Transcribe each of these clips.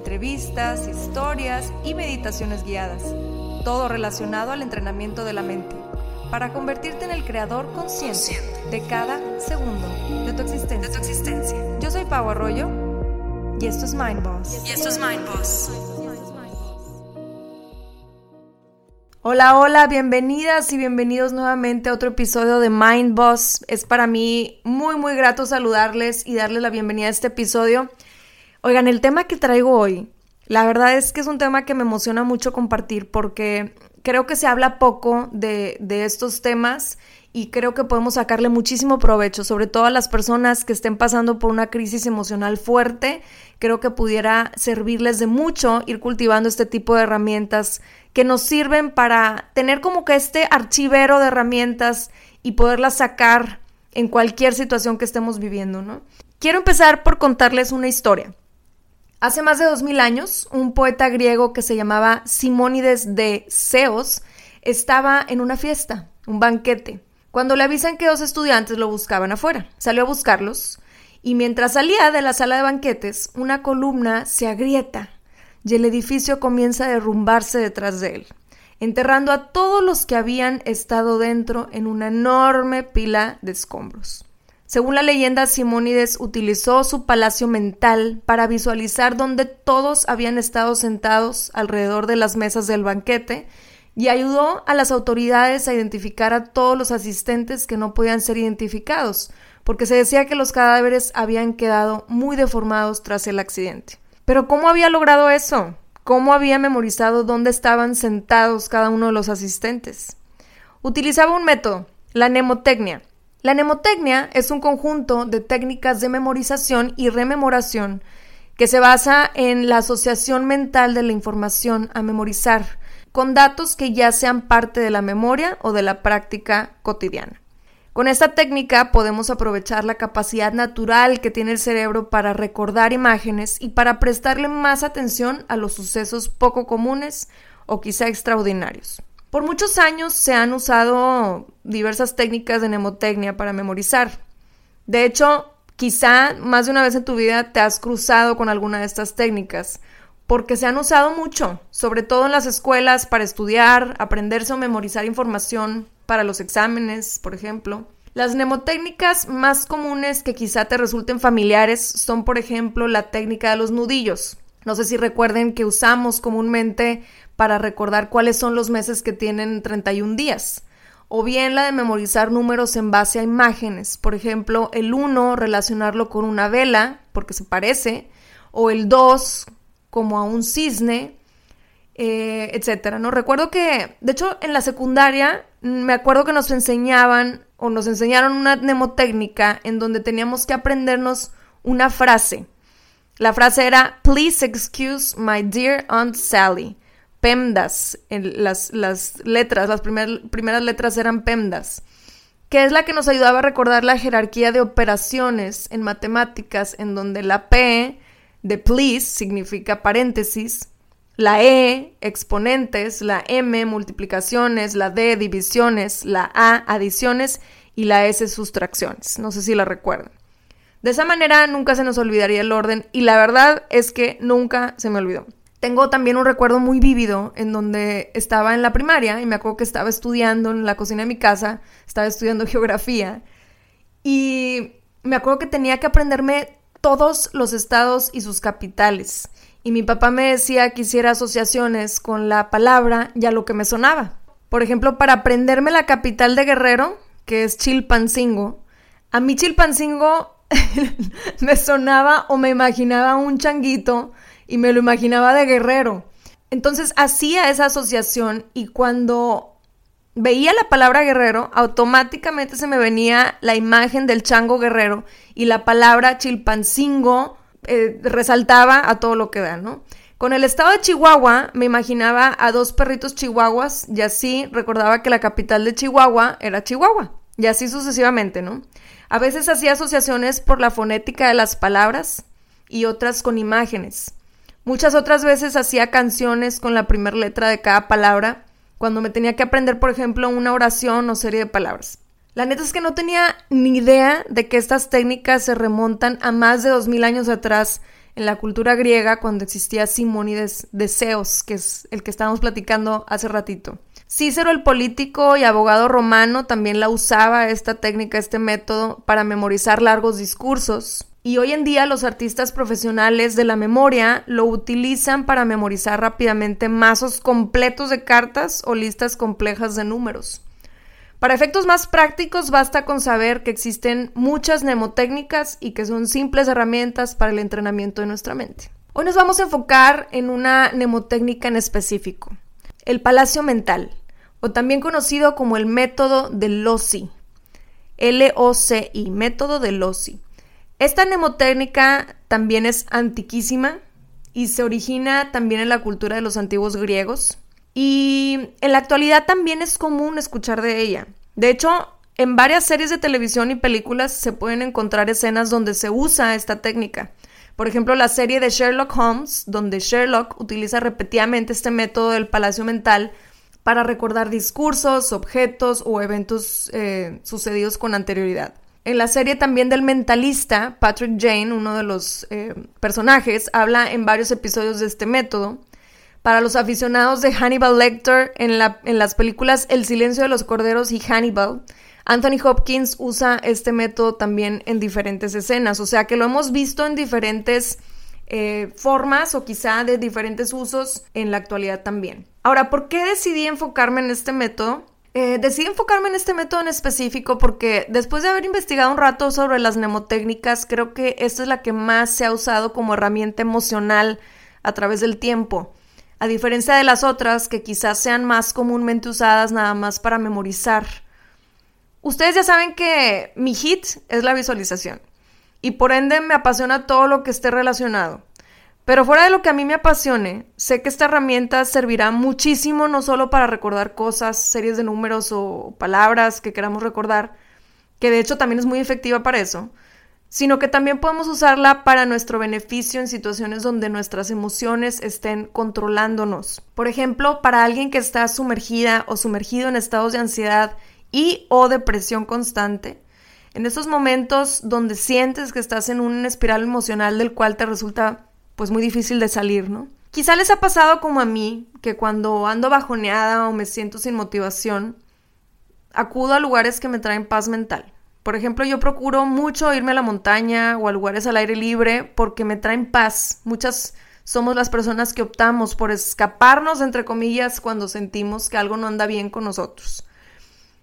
entrevistas, historias y meditaciones guiadas, todo relacionado al entrenamiento de la mente, para convertirte en el creador consciente de cada segundo de tu existencia. Yo soy Pau Arroyo y esto es Mind Boss. Y esto es Mind Boss. Hola, hola, bienvenidas y bienvenidos nuevamente a otro episodio de Mind Boss. Es para mí muy, muy grato saludarles y darles la bienvenida a este episodio. Oigan, el tema que traigo hoy, la verdad es que es un tema que me emociona mucho compartir porque creo que se habla poco de, de estos temas y creo que podemos sacarle muchísimo provecho, sobre todo a las personas que estén pasando por una crisis emocional fuerte. Creo que pudiera servirles de mucho ir cultivando este tipo de herramientas que nos sirven para tener como que este archivero de herramientas y poderlas sacar en cualquier situación que estemos viviendo, ¿no? Quiero empezar por contarles una historia. Hace más de dos mil años, un poeta griego que se llamaba Simónides de Ceos estaba en una fiesta, un banquete, cuando le avisan que dos estudiantes lo buscaban afuera. Salió a buscarlos y mientras salía de la sala de banquetes, una columna se agrieta y el edificio comienza a derrumbarse detrás de él, enterrando a todos los que habían estado dentro en una enorme pila de escombros. Según la leyenda, Simónides utilizó su palacio mental para visualizar dónde todos habían estado sentados alrededor de las mesas del banquete y ayudó a las autoridades a identificar a todos los asistentes que no podían ser identificados, porque se decía que los cadáveres habían quedado muy deformados tras el accidente. Pero ¿cómo había logrado eso? ¿Cómo había memorizado dónde estaban sentados cada uno de los asistentes? Utilizaba un método, la mnemotecnia. La mnemotecnia es un conjunto de técnicas de memorización y rememoración que se basa en la asociación mental de la información a memorizar con datos que ya sean parte de la memoria o de la práctica cotidiana. Con esta técnica podemos aprovechar la capacidad natural que tiene el cerebro para recordar imágenes y para prestarle más atención a los sucesos poco comunes o quizá extraordinarios. Por muchos años se han usado diversas técnicas de mnemotecnia para memorizar. De hecho, quizá más de una vez en tu vida te has cruzado con alguna de estas técnicas porque se han usado mucho, sobre todo en las escuelas para estudiar, aprenderse o memorizar información para los exámenes, por ejemplo. Las mnemotécnicas más comunes que quizá te resulten familiares son, por ejemplo, la técnica de los nudillos. No sé si recuerden que usamos comúnmente para recordar cuáles son los meses que tienen 31 días. O bien la de memorizar números en base a imágenes. Por ejemplo, el 1 relacionarlo con una vela, porque se parece. O el 2 como a un cisne, eh, etcétera, ¿no? Recuerdo que, de hecho, en la secundaria mm, me acuerdo que nos enseñaban o nos enseñaron una mnemotécnica en donde teníamos que aprendernos una frase. La frase era, Please excuse my dear Aunt Sally. PEMDAS, las, las letras, las primeras letras eran PEMDAS, que es la que nos ayudaba a recordar la jerarquía de operaciones en matemáticas, en donde la P de please significa paréntesis, la E exponentes, la M multiplicaciones, la D divisiones, la A adiciones y la S sustracciones. No sé si la recuerdan. De esa manera nunca se nos olvidaría el orden y la verdad es que nunca se me olvidó. Tengo también un recuerdo muy vívido en donde estaba en la primaria y me acuerdo que estaba estudiando en la cocina de mi casa, estaba estudiando geografía y me acuerdo que tenía que aprenderme todos los estados y sus capitales. Y mi papá me decía que hiciera asociaciones con la palabra y a lo que me sonaba. Por ejemplo, para aprenderme la capital de Guerrero, que es Chilpancingo, a mí Chilpancingo me sonaba o me imaginaba un changuito y me lo imaginaba de guerrero. Entonces hacía esa asociación y cuando veía la palabra guerrero, automáticamente se me venía la imagen del chango guerrero y la palabra chilpancingo eh, resaltaba a todo lo que da, ¿no? Con el estado de Chihuahua me imaginaba a dos perritos chihuahuas y así recordaba que la capital de Chihuahua era Chihuahua. Y así sucesivamente, ¿no? A veces hacía asociaciones por la fonética de las palabras y otras con imágenes. Muchas otras veces hacía canciones con la primera letra de cada palabra cuando me tenía que aprender, por ejemplo, una oración o serie de palabras. La neta es que no tenía ni idea de que estas técnicas se remontan a más de dos mil años atrás en la cultura griega cuando existía Simónides de Zeus, que es el que estábamos platicando hace ratito. Cícero, el político y abogado romano, también la usaba esta técnica, este método, para memorizar largos discursos. Y hoy en día los artistas profesionales de la memoria lo utilizan para memorizar rápidamente mazos completos de cartas o listas complejas de números. Para efectos más prácticos basta con saber que existen muchas mnemotécnicas y que son simples herramientas para el entrenamiento de nuestra mente. Hoy nos vamos a enfocar en una mnemotécnica en específico, el palacio mental, o también conocido como el método de Lossi, L-O-C-I, método de Lossi. Esta mnemotécnica también es antiquísima y se origina también en la cultura de los antiguos griegos. Y en la actualidad también es común escuchar de ella. De hecho, en varias series de televisión y películas se pueden encontrar escenas donde se usa esta técnica. Por ejemplo, la serie de Sherlock Holmes, donde Sherlock utiliza repetidamente este método del palacio mental para recordar discursos, objetos o eventos eh, sucedidos con anterioridad. En la serie también del mentalista, Patrick Jane, uno de los eh, personajes, habla en varios episodios de este método. Para los aficionados de Hannibal Lecter, en, la, en las películas El silencio de los corderos y Hannibal, Anthony Hopkins usa este método también en diferentes escenas, o sea que lo hemos visto en diferentes eh, formas o quizá de diferentes usos en la actualidad también. Ahora, ¿por qué decidí enfocarme en este método? Eh, decidí enfocarme en este método en específico porque después de haber investigado un rato sobre las mnemotécnicas, creo que esta es la que más se ha usado como herramienta emocional a través del tiempo. A diferencia de las otras que quizás sean más comúnmente usadas nada más para memorizar. Ustedes ya saben que mi hit es la visualización y por ende me apasiona todo lo que esté relacionado. Pero fuera de lo que a mí me apasione, sé que esta herramienta servirá muchísimo no solo para recordar cosas, series de números o palabras que queramos recordar, que de hecho también es muy efectiva para eso, sino que también podemos usarla para nuestro beneficio en situaciones donde nuestras emociones estén controlándonos. Por ejemplo, para alguien que está sumergida o sumergido en estados de ansiedad y o depresión constante, en esos momentos donde sientes que estás en una espiral emocional del cual te resulta pues muy difícil de salir, ¿no? Quizá les ha pasado como a mí, que cuando ando bajoneada o me siento sin motivación, acudo a lugares que me traen paz mental. Por ejemplo, yo procuro mucho irme a la montaña o a lugares al aire libre porque me traen paz. Muchas somos las personas que optamos por escaparnos, entre comillas, cuando sentimos que algo no anda bien con nosotros.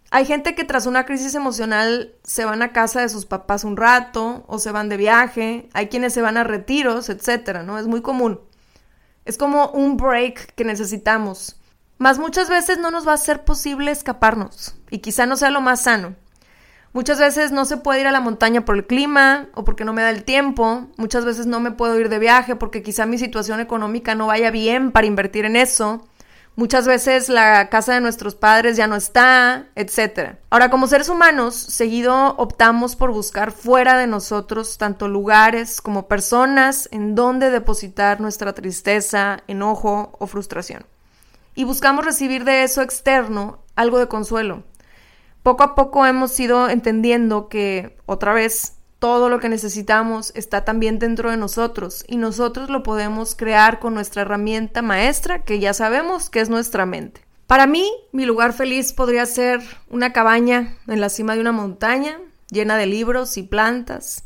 Hay gente que tras una crisis emocional se van a casa de sus papás un rato o se van de viaje, hay quienes se van a retiros, etcétera, ¿no? Es muy común. Es como un break que necesitamos. Mas muchas veces no nos va a ser posible escaparnos y quizá no sea lo más sano. Muchas veces no se puede ir a la montaña por el clima o porque no me da el tiempo. Muchas veces no me puedo ir de viaje porque quizá mi situación económica no vaya bien para invertir en eso. Muchas veces la casa de nuestros padres ya no está, etc. Ahora, como seres humanos, seguido optamos por buscar fuera de nosotros tanto lugares como personas en donde depositar nuestra tristeza, enojo o frustración. Y buscamos recibir de eso externo algo de consuelo. Poco a poco hemos ido entendiendo que, otra vez, todo lo que necesitamos está también dentro de nosotros y nosotros lo podemos crear con nuestra herramienta maestra que ya sabemos que es nuestra mente. Para mí, mi lugar feliz podría ser una cabaña en la cima de una montaña llena de libros y plantas.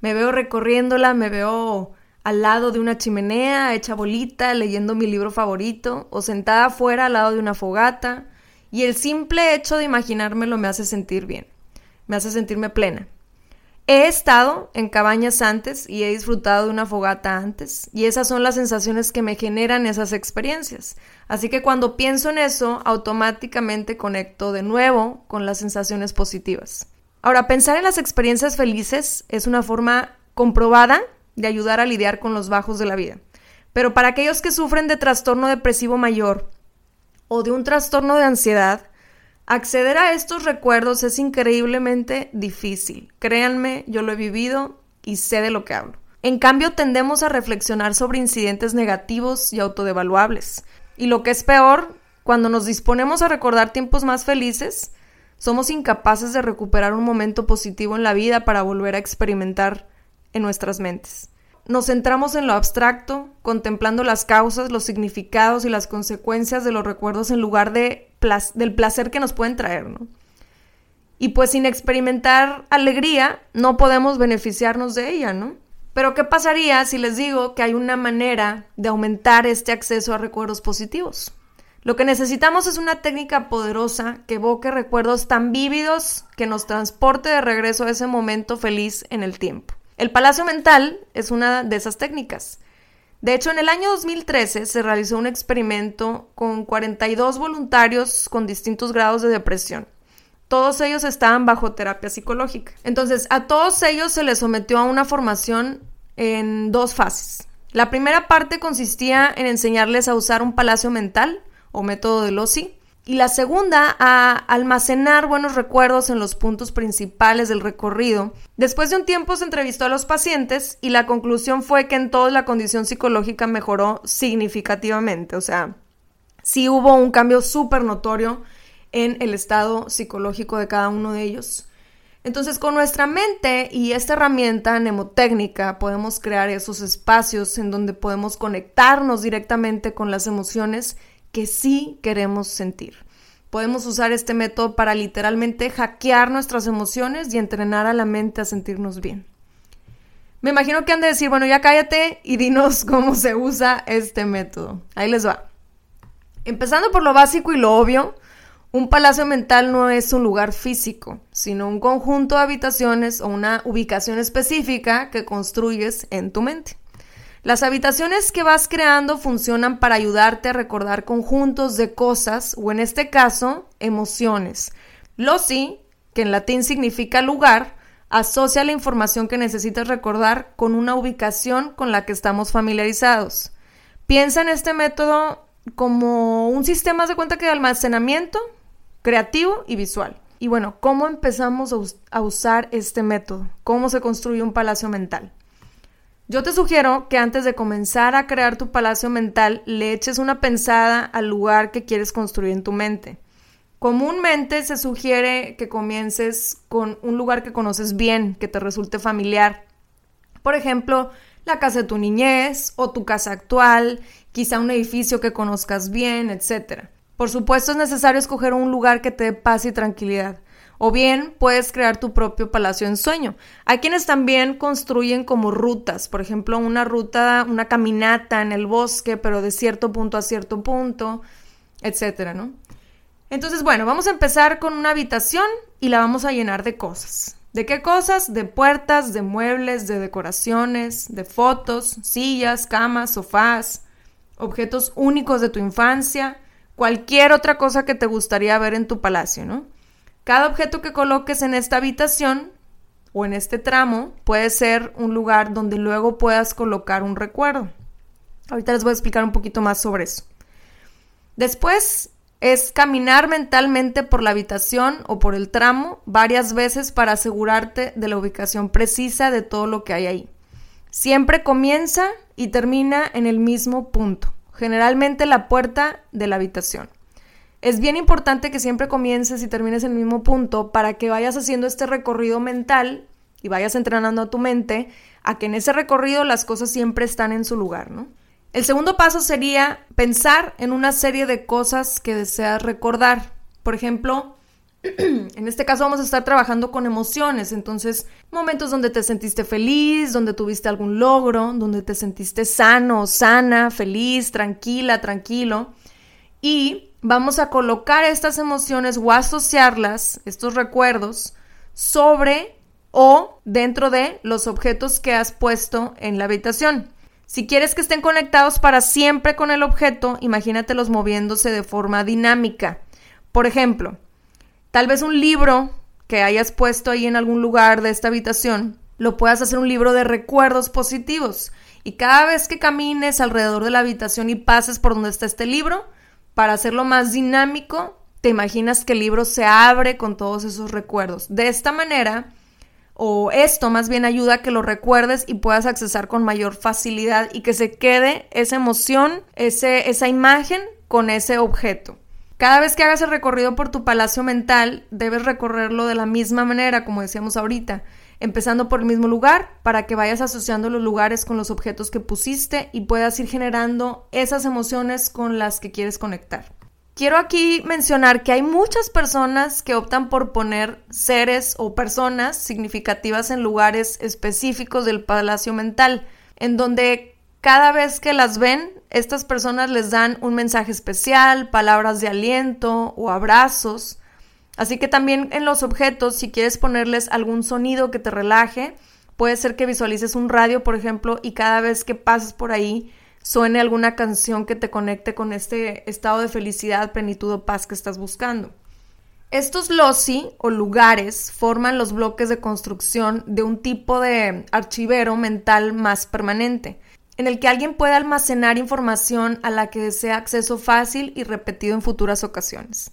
Me veo recorriéndola, me veo al lado de una chimenea, hecha bolita, leyendo mi libro favorito, o sentada afuera al lado de una fogata, y el simple hecho de imaginármelo me hace sentir bien, me hace sentirme plena. He estado en cabañas antes y he disfrutado de una fogata antes y esas son las sensaciones que me generan esas experiencias. Así que cuando pienso en eso, automáticamente conecto de nuevo con las sensaciones positivas. Ahora, pensar en las experiencias felices es una forma comprobada de ayudar a lidiar con los bajos de la vida. Pero para aquellos que sufren de trastorno depresivo mayor o de un trastorno de ansiedad, acceder a estos recuerdos es increíblemente difícil. Créanme, yo lo he vivido y sé de lo que hablo. En cambio, tendemos a reflexionar sobre incidentes negativos y autodevaluables. Y lo que es peor, cuando nos disponemos a recordar tiempos más felices, somos incapaces de recuperar un momento positivo en la vida para volver a experimentar en nuestras mentes. Nos centramos en lo abstracto, contemplando las causas, los significados y las consecuencias de los recuerdos en lugar de del placer que nos pueden traer, ¿no? Y pues sin experimentar alegría no podemos beneficiarnos de ella, ¿no? Pero ¿qué pasaría si les digo que hay una manera de aumentar este acceso a recuerdos positivos? Lo que necesitamos es una técnica poderosa que evoque recuerdos tan vívidos que nos transporte de regreso a ese momento feliz en el tiempo. El palacio mental es una de esas técnicas. De hecho, en el año 2013 se realizó un experimento con 42 voluntarios con distintos grados de depresión. Todos ellos estaban bajo terapia psicológica. Entonces, a todos ellos se les sometió a una formación en dos fases. La primera parte consistía en enseñarles a usar un palacio mental o método de Lossi. Y la segunda, a almacenar buenos recuerdos en los puntos principales del recorrido. Después de un tiempo se entrevistó a los pacientes y la conclusión fue que en todos la condición psicológica mejoró significativamente. O sea, sí hubo un cambio súper notorio en el estado psicológico de cada uno de ellos. Entonces, con nuestra mente y esta herramienta mnemotécnica podemos crear esos espacios en donde podemos conectarnos directamente con las emociones que sí queremos sentir. Podemos usar este método para literalmente hackear nuestras emociones y entrenar a la mente a sentirnos bien. Me imagino que han de decir, bueno, ya cállate y dinos cómo se usa este método. Ahí les va. Empezando por lo básico y lo obvio, un palacio mental no es un lugar físico, sino un conjunto de habitaciones o una ubicación específica que construyes en tu mente. Las habitaciones que vas creando funcionan para ayudarte a recordar conjuntos de cosas o en este caso emociones. Loci, que en latín significa lugar, asocia la información que necesitas recordar con una ubicación con la que estamos familiarizados. Piensa en este método como un sistema de cuenta que almacenamiento creativo y visual. Y bueno, ¿cómo empezamos a, usar este método? ¿Cómo se construye un palacio mental? Yo te sugiero que antes de comenzar a crear tu palacio mental le eches una pensada al lugar que quieres construir en tu mente. Comúnmente se sugiere que comiences con un lugar que conoces bien, que te resulte familiar. Por ejemplo, la casa de tu niñez o tu casa actual, quizá un edificio que conozcas bien, etc. Por supuesto es necesario escoger un lugar que te dé paz y tranquilidad. O bien puedes crear tu propio palacio en sueño. Hay quienes también construyen como rutas, por ejemplo, una ruta, una caminata en el bosque, pero de cierto punto a cierto punto, etcétera, ¿no? Entonces, bueno, vamos a empezar con una habitación y la vamos a llenar de cosas. ¿De qué cosas? De puertas, de muebles, de decoraciones, de fotos, sillas, camas, sofás, objetos únicos de tu infancia, cualquier otra cosa que te gustaría ver en tu palacio, ¿no? Cada objeto que coloques en esta habitación o en este tramo puede ser un lugar donde luego puedas colocar un recuerdo. Ahorita les voy a explicar un poquito más sobre eso. Después es caminar mentalmente por la habitación o por el tramo varias veces para asegurarte de la ubicación precisa de todo lo que hay ahí. Siempre comienza y termina en el mismo punto, generalmente la puerta de la habitación. Es bien importante que siempre comiences y termines en el mismo punto para que vayas haciendo este recorrido mental y vayas entrenando a tu mente a que en ese recorrido las cosas siempre están en su lugar, ¿no? El segundo paso sería pensar en una serie de cosas que deseas recordar. Por ejemplo, en este caso vamos a estar trabajando con emociones, entonces momentos donde te sentiste feliz, donde tuviste algún logro, donde te sentiste sano, sana, feliz, tranquila, tranquilo. Y vamos a colocar estas emociones o asociarlas, estos recuerdos, sobre o dentro de los objetos que has puesto en la habitación. Si quieres que estén conectados para siempre con el objeto, imagínatelos moviéndose de forma dinámica. Por ejemplo, tal vez un libro que hayas puesto ahí en algún lugar de esta habitación lo puedas hacer un libro de recuerdos positivos. Y cada vez que camines alrededor de la habitación y pases por donde está este libro, para hacerlo más dinámico, te imaginas que el libro se abre con todos esos recuerdos. De esta manera, o esto más bien ayuda a que lo recuerdes y puedas accesar con mayor facilidad y que se quede esa emoción, ese, esa imagen con ese objeto. Cada vez que hagas el recorrido por tu palacio mental, debes recorrerlo de la misma manera, como decíamos ahorita, empezando por el mismo lugar para que vayas asociando los lugares con los objetos que pusiste y puedas ir generando esas emociones con las que quieres conectar. Quiero aquí mencionar que hay muchas personas que optan por poner seres o personas significativas en lugares específicos del palacio mental, en donde cada vez que las ven, estas personas les dan un mensaje especial, palabras de aliento o abrazos. Así que también en los objetos, si quieres ponerles algún sonido que te relaje, puede ser que visualices un radio, por ejemplo, y cada vez que pases por ahí, suene alguna canción que te conecte con este estado de felicidad, plenitud o paz que estás buscando. Estos loci o lugares forman los bloques de construcción de un tipo de archivero mental más permanente, en el que alguien puede almacenar información a la que desea acceso fácil y repetido en futuras ocasiones.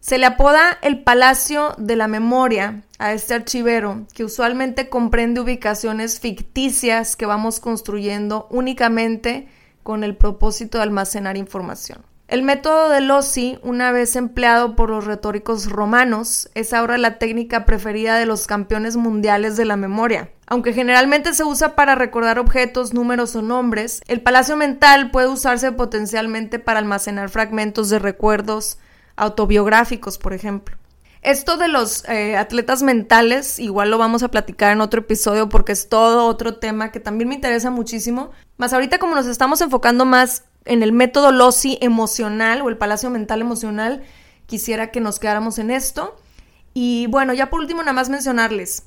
Se le apoda el Palacio de la Memoria a este archivero, que usualmente comprende ubicaciones ficticias que vamos construyendo únicamente con el propósito de almacenar información. El método de Lossi, una vez empleado por los retóricos romanos, es ahora la técnica preferida de los campeones mundiales de la memoria. Aunque generalmente se usa para recordar objetos, números o nombres, el palacio mental puede usarse potencialmente para almacenar fragmentos de recuerdos autobiográficos, por ejemplo. Esto de los eh, atletas mentales, igual lo vamos a platicar en otro episodio porque es todo otro tema que también me interesa muchísimo. Más ahorita como nos estamos enfocando más en el método LOSI emocional o el palacio mental emocional, quisiera que nos quedáramos en esto. Y bueno, ya por último nada más mencionarles,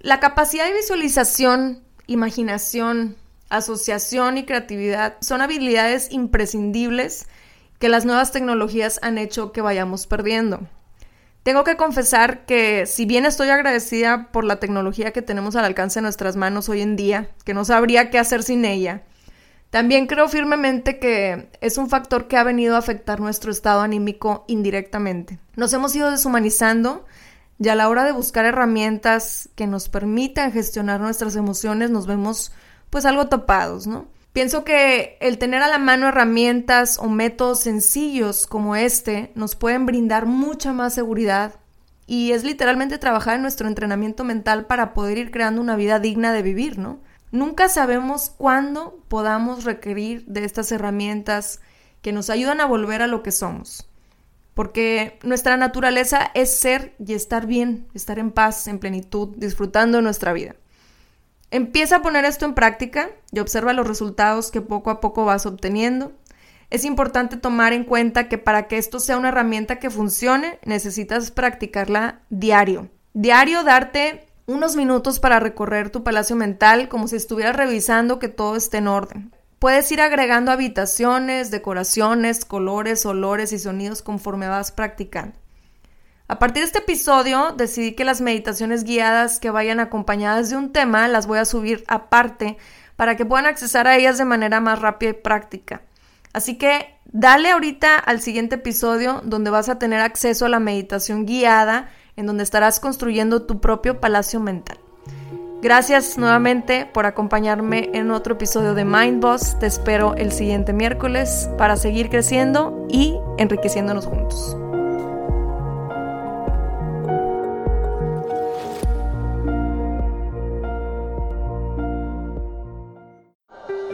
la capacidad de visualización, imaginación, asociación y creatividad son habilidades imprescindibles que las nuevas tecnologías han hecho que vayamos perdiendo. Tengo que confesar que si bien estoy agradecida por la tecnología que tenemos al alcance de nuestras manos hoy en día, que no sabría qué hacer sin ella, también creo firmemente que es un factor que ha venido a afectar nuestro estado anímico indirectamente. Nos hemos ido deshumanizando y a la hora de buscar herramientas que nos permitan gestionar nuestras emociones nos vemos pues algo tapados, ¿no? Pienso que el tener a la mano herramientas o métodos sencillos como este nos pueden brindar mucha más seguridad y es literalmente trabajar en nuestro entrenamiento mental para poder ir creando una vida digna de vivir, ¿no? Nunca sabemos cuándo podamos requerir de estas herramientas que nos ayudan a volver a lo que somos. Porque nuestra naturaleza es ser y estar bien, estar en paz, en plenitud, disfrutando nuestra vida. Empieza a poner esto en práctica y observa los resultados que poco a poco vas obteniendo. Es importante tomar en cuenta que para que esto sea una herramienta que funcione, necesitas practicarla diario. Diario darte unos minutos para recorrer tu palacio mental como si estuvieras revisando que todo esté en orden. Puedes ir agregando habitaciones, decoraciones, colores, olores y sonidos conforme vas practicando. A partir de este episodio decidí que las meditaciones guiadas que vayan acompañadas de un tema las voy a subir aparte para que puedan accesar a ellas de manera más rápida y práctica. Así que dale ahorita al siguiente episodio donde vas a tener acceso a la meditación guiada en donde estarás construyendo tu propio palacio mental. Gracias nuevamente por acompañarme en otro episodio de Mind Boss. Te espero el siguiente miércoles para seguir creciendo y enriqueciéndonos juntos.